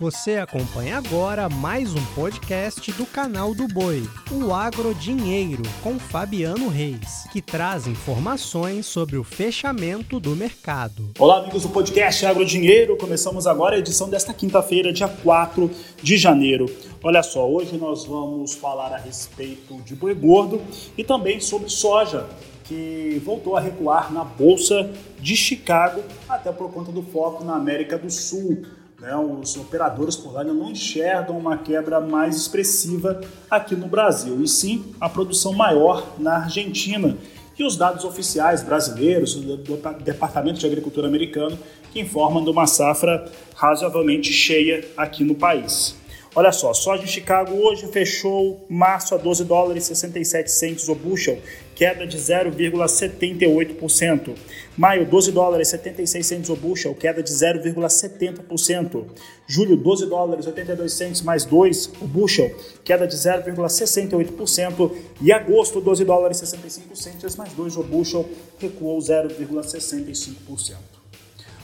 Você acompanha agora mais um podcast do canal do Boi, o Agro Dinheiro, com Fabiano Reis, que traz informações sobre o fechamento do mercado. Olá, amigos do podcast Agro Dinheiro. Começamos agora a edição desta quinta-feira, dia 4 de janeiro. Olha só, hoje nós vamos falar a respeito de boi gordo e também sobre soja, que voltou a recuar na bolsa de Chicago, até por conta do foco na América do Sul. Né, os operadores por lá não enxergam uma quebra mais expressiva aqui no Brasil, e sim a produção maior na Argentina. E os dados oficiais brasileiros do Departamento de Agricultura americano que informam de uma safra razoavelmente cheia aqui no país. Olha só, soja de Chicago hoje fechou março a 12 dólares e 67 centes o bushel, queda de 0,78%. Maio, 12 dólares 76 centes o bushel, queda de 0,70%. Julho, 12 dólares 82 centes mais 2 o bushel, queda de 0,68%. E agosto, 12 dólares 65 centes mais 2 o bushel, recuou 0,65%.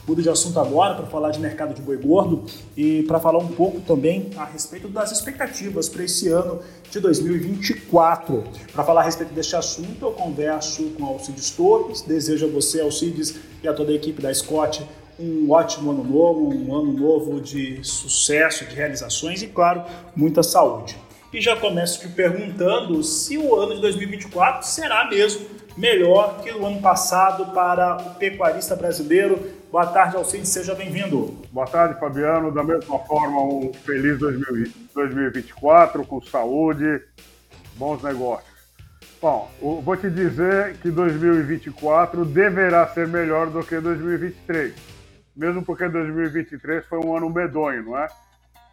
Mudo de assunto agora para falar de mercado de boi gordo e para falar um pouco também a respeito das expectativas para esse ano de 2024. Para falar a respeito deste assunto, eu converso com Alcides Torres. Desejo a você, Alcides, e a toda a equipe da Scott um ótimo ano novo, um ano novo de sucesso, de realizações e, claro, muita saúde. E já começo te perguntando se o ano de 2024 será mesmo melhor que o ano passado para o pecuarista brasileiro. Boa tarde, Alcides, seja bem-vindo. Boa tarde, Fabiano. Da mesma forma, um feliz 2024, com saúde, bons negócios. Bom, vou te dizer que 2024 deverá ser melhor do que 2023. Mesmo porque 2023 foi um ano medonho, não é?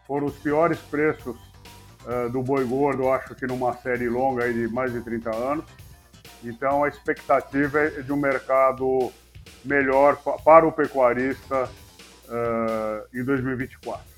Foram os piores preços uh, do boi gordo, acho que numa série longa de mais de 30 anos. Então a expectativa é de um mercado melhor para o pecuarista uh, em 2024.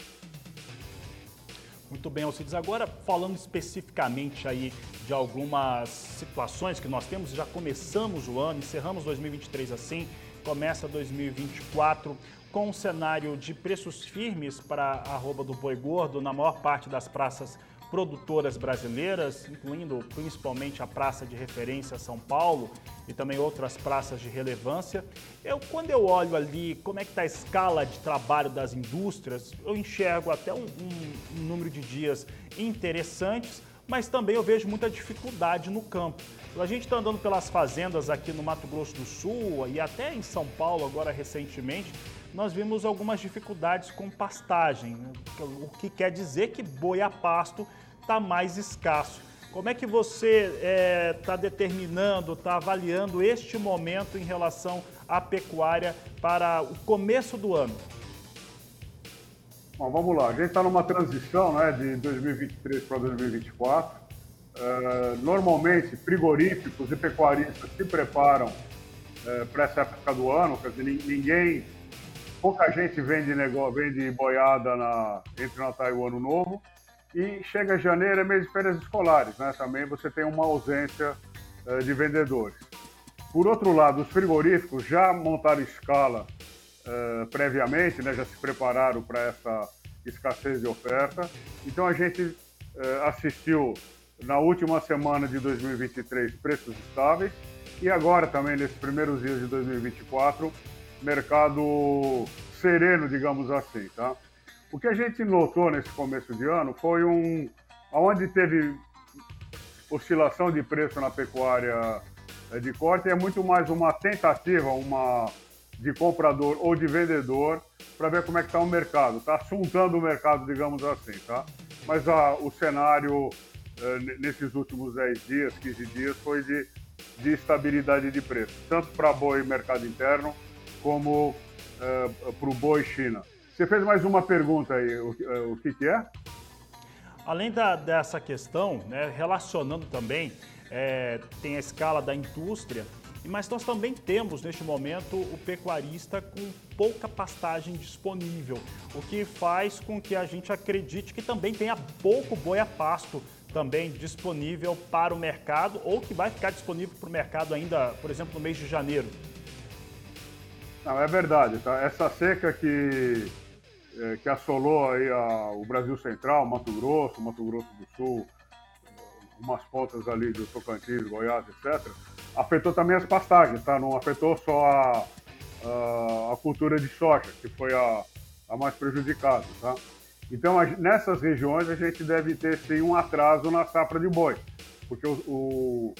Muito bem, Alcides. Agora, falando especificamente aí de algumas situações que nós temos, já começamos o ano, encerramos 2023 assim, começa 2024 com um cenário de preços firmes para a arroba do boi gordo na maior parte das praças produtoras brasileiras, incluindo principalmente a praça de referência São Paulo e também outras praças de relevância. Eu, quando eu olho ali como é que está a escala de trabalho das indústrias, eu enxergo até um, um, um número de dias interessantes, mas também eu vejo muita dificuldade no campo. A gente está andando pelas fazendas aqui no Mato Grosso do Sul e até em São Paulo agora recentemente, nós vimos algumas dificuldades com pastagem, o que quer dizer que boi a pasto está mais escasso. Como é que você está é, determinando, está avaliando este momento em relação à pecuária para o começo do ano? Bom, vamos lá. A gente está numa transição né, de 2023 para 2024. Uh, normalmente, frigoríficos e pecuaristas se preparam uh, para essa época do ano. Quer dizer, ninguém, pouca gente vende, negócio, vende boiada na, entre Natal e o Ano Novo. E chega janeiro, é mês de férias escolares, né? Também você tem uma ausência uh, de vendedores. Por outro lado, os frigoríficos já montaram escala uh, previamente, né? Já se prepararam para essa escassez de oferta. Então a gente uh, assistiu na última semana de 2023 preços estáveis e agora também nesses primeiros dias de 2024 mercado sereno, digamos assim, tá? O que a gente notou nesse começo de ano foi um. onde teve oscilação de preço na pecuária eh, de corte, é muito mais uma tentativa uma de comprador ou de vendedor para ver como é que está o mercado. Está assuntando o mercado, digamos assim, tá? Mas a, o cenário eh, nesses últimos 10 dias, 15 dias, foi de, de estabilidade de preço, tanto para boi mercado interno como eh, para o boi China. Você fez mais uma pergunta aí, o, eh, o que, que é? Além da, dessa questão, né, relacionando também, é, tem a escala da indústria, mas nós também temos neste momento o pecuarista com pouca pastagem disponível, o que faz com que a gente acredite que também tenha pouco boi a pasto também disponível para o mercado ou que vai ficar disponível para o mercado ainda, por exemplo, no mês de janeiro. Não, é verdade. Tá? Essa seca que é, que assolou aí a, o Brasil Central, Mato Grosso, Mato Grosso do Sul, umas pontas ali do Tocantins, Goiás, etc., afetou também as pastagens, tá? Não afetou só a, a, a cultura de soja, que foi a, a mais prejudicada, tá? Então, nessas regiões, a gente deve ter, sim, um atraso na safra de boi, porque o, o,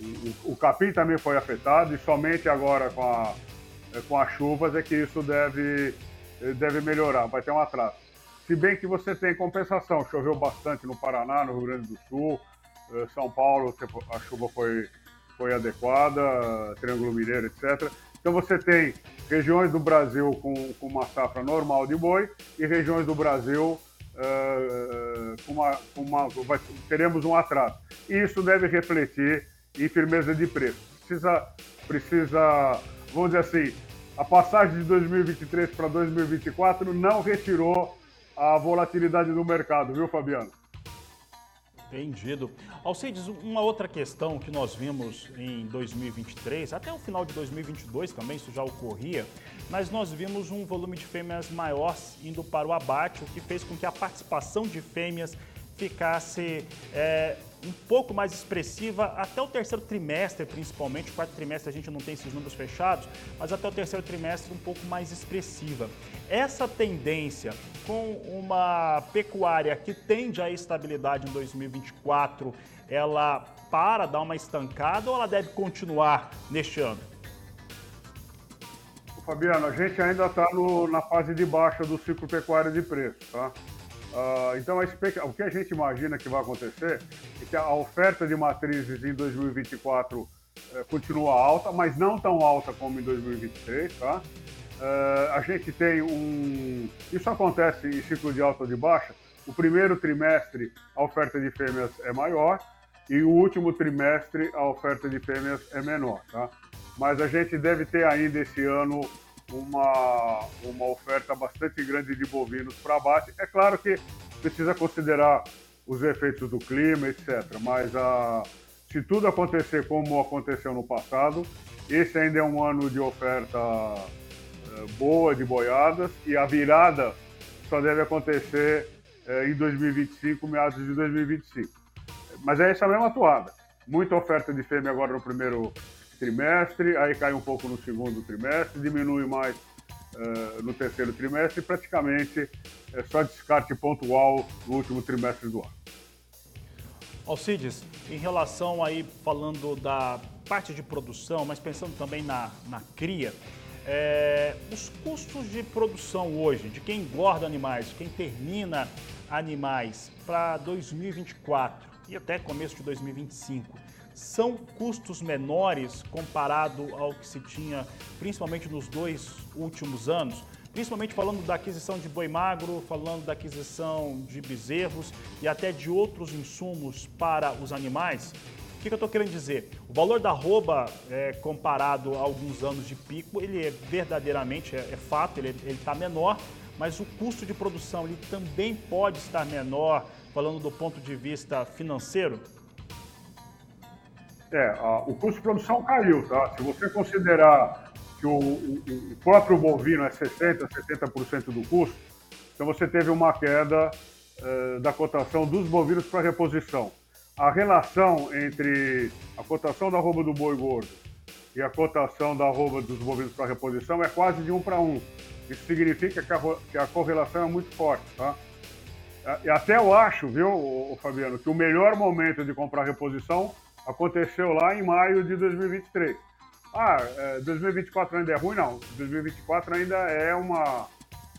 o, o capim também foi afetado e somente agora com, a, com as chuvas é que isso deve, deve melhorar, vai ter um atraso. Se bem que você tem compensação, choveu bastante no Paraná, no Rio Grande do Sul, eh, São Paulo, a chuva foi, foi adequada, Triângulo Mineiro, etc. Então você tem regiões do Brasil com, com uma safra normal de boi e regiões do Brasil uh, com uma, com uma vai, teremos um atraso. E isso deve refletir em firmeza de preço. Precisa, precisa, vamos dizer assim, a passagem de 2023 para 2024 não retirou a volatilidade do mercado, viu, Fabiano? Entendido. Alcides, uma outra questão que nós vimos em 2023, até o final de 2022 também isso já ocorria, mas nós vimos um volume de fêmeas maior indo para o abate, o que fez com que a participação de fêmeas ficasse é, um pouco mais expressiva até o terceiro trimestre, principalmente. O quarto trimestre a gente não tem esses números fechados, mas até o terceiro trimestre um pouco mais expressiva. Essa tendência com uma pecuária que tende à estabilidade em 2024, ela para, dar uma estancada ou ela deve continuar neste ano? Fabiano, a gente ainda está na fase de baixa do ciclo pecuário de preço, tá? Uh, então, a, o que a gente imagina que vai acontecer que a oferta de matrizes em 2024 eh, continua alta, mas não tão alta como em 2023, tá? Uh, a gente tem um. Isso acontece em ciclo de alta ou de baixa. O primeiro trimestre a oferta de fêmeas é maior e o último trimestre a oferta de fêmeas é menor, tá? Mas a gente deve ter ainda esse ano uma, uma oferta bastante grande de bovinos para abate. É claro que precisa considerar os efeitos do clima, etc. Mas a, se tudo acontecer como aconteceu no passado, esse ainda é um ano de oferta é, boa de boiadas e a virada só deve acontecer é, em 2025, meados de 2025. Mas é essa mesma toada. Muita oferta de fêmea agora no primeiro trimestre, aí cai um pouco no segundo trimestre, diminui mais uh, no terceiro trimestre praticamente é só descarte pontual no último trimestre do ano. Alcides, em relação aí, falando da parte de produção, mas pensando também na, na cria, é, os custos de produção hoje, de quem engorda animais, quem termina animais para 2024 e até começo de 2025, são custos menores comparado ao que se tinha, principalmente nos dois últimos anos? Principalmente falando da aquisição de boi magro, falando da aquisição de bezerros e até de outros insumos para os animais. O que, que eu estou querendo dizer? O valor da arroba, é, comparado a alguns anos de pico, ele é verdadeiramente, é, é fato, ele está menor, mas o custo de produção ele também pode estar menor, falando do ponto de vista financeiro? É, a, o custo de produção caiu, tá? Se você considerar que o, o, o próprio bovino é 60%, 70% do custo, então você teve uma queda eh, da cotação dos bovinos para reposição. A relação entre a cotação da arroba do boi gordo e a cotação da arroba dos bovinos para reposição é quase de um para um. Isso significa que a, que a correlação é muito forte, tá? E até eu acho, viu, Fabiano, que o melhor momento de comprar reposição aconteceu lá em maio de 2023. Ah, é, 2024 ainda é ruim? Não. 2024 ainda é uma.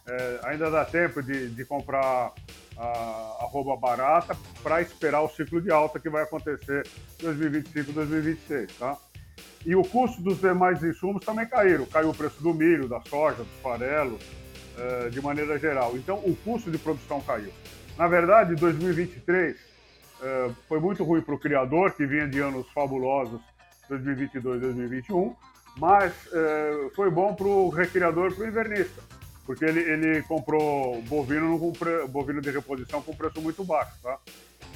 É, ainda dá tempo de, de comprar a, a roupa barata para esperar o ciclo de alta que vai acontecer 2025, 2026, tá? E o custo dos demais insumos também caíram. Caiu o preço do milho, da soja, dos farelos, é, de maneira geral. Então, o custo de produção caiu. Na verdade, 2023 é, foi muito ruim para o criador, que vinha de anos fabulosos, 2022 2021, mas é, foi bom para o recriador, para o invernista, porque ele, ele comprou bovino, com bovino de reposição com preço muito baixo. Tá?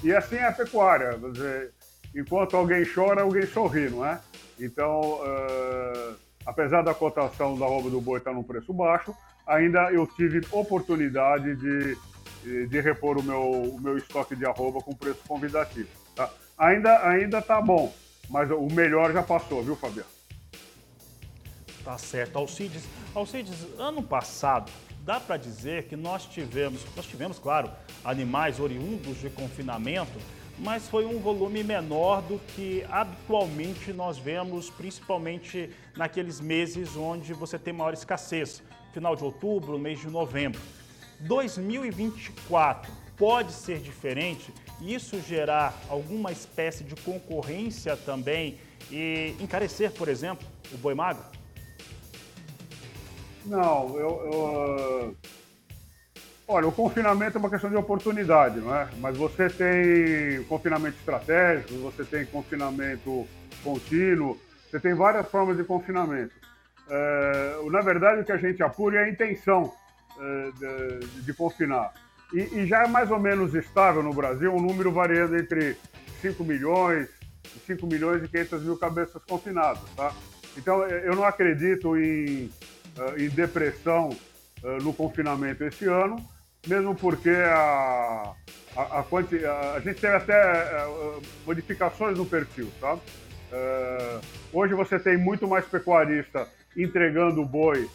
E assim é a pecuária, dizer, enquanto alguém chora, alguém sorri, não é? Então, é, apesar da cotação da arroba do boi estar num preço baixo, ainda eu tive oportunidade de, de repor o meu, o meu estoque de arroba com preço convidativo. Tá? Ainda, ainda tá bom, mas o melhor já passou, viu, Fabiano? Tá certo. Alcides, Alcides, ano passado, dá para dizer que nós tivemos, nós tivemos, claro, animais oriundos de confinamento, mas foi um volume menor do que habitualmente nós vemos, principalmente naqueles meses onde você tem maior escassez, final de outubro, mês de novembro. 2024 pode ser diferente, isso gerar alguma espécie de concorrência também e encarecer, por exemplo, o boi magro? Não, eu, eu, Olha, o confinamento é uma questão de oportunidade, não é? Mas você tem confinamento estratégico, você tem confinamento contínuo, você tem várias formas de confinamento. É, na verdade, o que a gente apura é a intenção de, de, confinar. E, e, já é mais ou menos estável no Brasil, um número variando entre 5 milhões, 5 milhões e 500 mil cabeças confinadas, tá? Então, eu não acredito em uh, em depressão uh, no confinamento esse ano, mesmo porque a, a, a, a, a gente teve até uh, modificações no perfil, sabe? hoje você tem muito mais pecuarista entregando o boi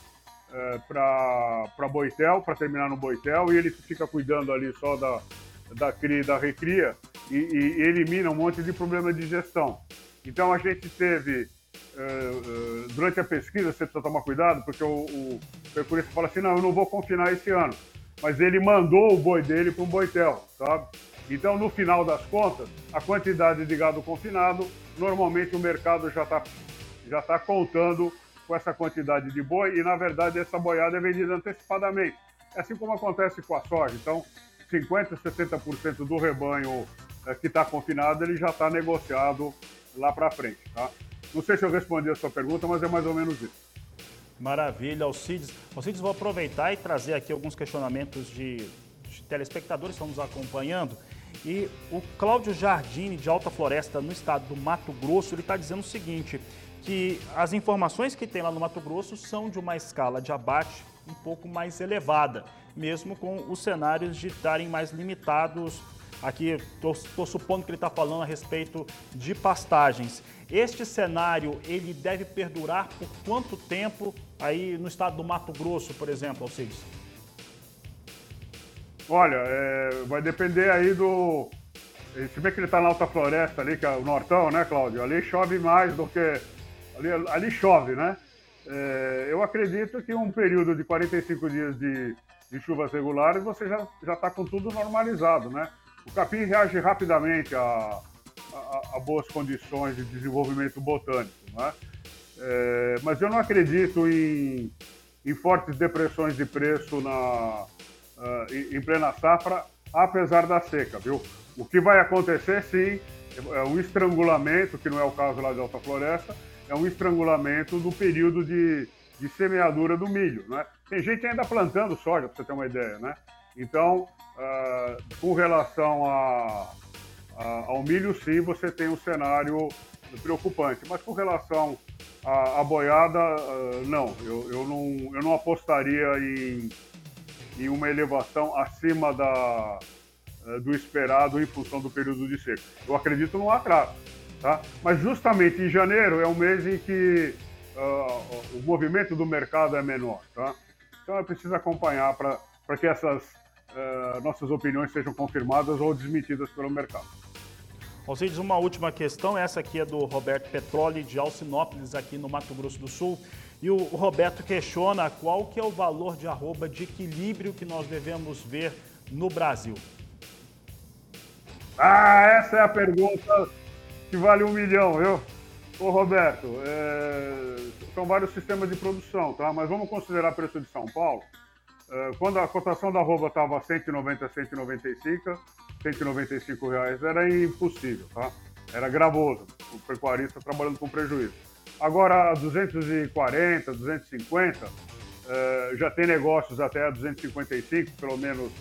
para Boitel, para terminar no Boitel, e ele fica cuidando ali só da, da cria da recria e, e, elimina um monte de problema de gestão. Então a gente teve é, é, durante a pesquisa você precisa tomar cuidado, porque o, o pecuarista fala assim, não, eu não vou confinar esse ano. Mas ele mandou o boi dele para um boitel, sabe? Então, no final das contas, a quantidade de gado confinado, normalmente o mercado já está já tá contando com essa quantidade de boi e, na verdade, essa boiada é vendida antecipadamente. É assim como acontece com a soja. Então, 50%, 60% do rebanho é, que está confinado, ele já está negociado lá para frente, tá? Não sei se eu respondi a sua pergunta, mas é mais ou menos isso. Maravilha, Alcides. Alcides, vou aproveitar e trazer aqui alguns questionamentos de, de telespectadores que estão nos acompanhando. E o Cláudio Jardine, de Alta Floresta, no estado do Mato Grosso, ele está dizendo o seguinte, que as informações que tem lá no Mato Grosso são de uma escala de abate um pouco mais elevada, mesmo com os cenários de estarem mais limitados Aqui estou supondo que ele está falando a respeito de pastagens. Este cenário ele deve perdurar por quanto tempo aí no estado do Mato Grosso, por exemplo, Alcides? Olha, é, vai depender aí do. Se bem que ele está na alta floresta ali, que é o nortão, né, Cláudio? Ali chove mais do que. Ali, ali chove, né? É, eu acredito que um período de 45 dias de, de chuvas regulares você já está com tudo normalizado, né? O capim reage rapidamente a, a, a boas condições de desenvolvimento botânico, né? É, mas eu não acredito em, em fortes depressões de preço na, uh, em plena safra, apesar da seca, viu? O que vai acontecer, sim, é um estrangulamento, que não é o caso lá de Alta Floresta, é um estrangulamento do período de, de semeadura do milho, né? Tem gente ainda plantando soja, para você ter uma ideia, né? Então, uh, com relação a, a, ao milho, sim, você tem um cenário preocupante. Mas com relação à, boiada, uh, não. Eu, eu não. eu não apostaria em, em uma elevação acima da, uh, do esperado em função do período de seca. Eu acredito no atraso. Tá? Mas justamente em janeiro é um mês em que o movimento do mercado é menor. Tá? Então é preciso acompanhar para que essas uh, nossas opiniões sejam confirmadas ou desmentidas pelo mercado. Alcides, uma última questão, essa aqui é do Roberto Petroli, de Alcinópolis, aqui no Mato Grosso do Sul. E o Roberto questiona qual que é o valor de arroba de equilíbrio que nós devemos ver no Brasil. Ah, essa é a pergunta que vale um milhão, viu? Ô Roberto, é... são vários sistemas de produção, tá? Mas vamos considerar preço de São Paulo. Eh, quando a cotação da arroba estava 190, 195, 195 reais, era impossível, tá? Era gravoso, o pecuarista trabalhando com prejuízo. Agora, 240, 250, uh, já tem negócios até 255, pelo menos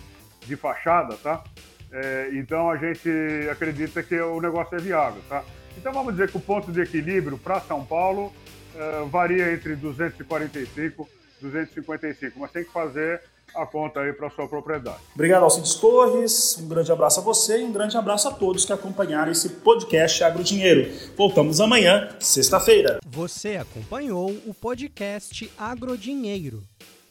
de fachada, tá? Uh, então a gente acredita que o negócio é viável, tá? Então vamos dizer que o ponto de equilíbrio para São Paulo uh, varia entre 245 e 255, mas tem que fazer a conta aí para sua propriedade. Obrigado, Alcides Torres. Um grande abraço a você e um grande abraço a todos que acompanharam esse podcast Agro Dinheiro. Voltamos amanhã, sexta-feira. Você acompanhou o podcast Agro Dinheiro.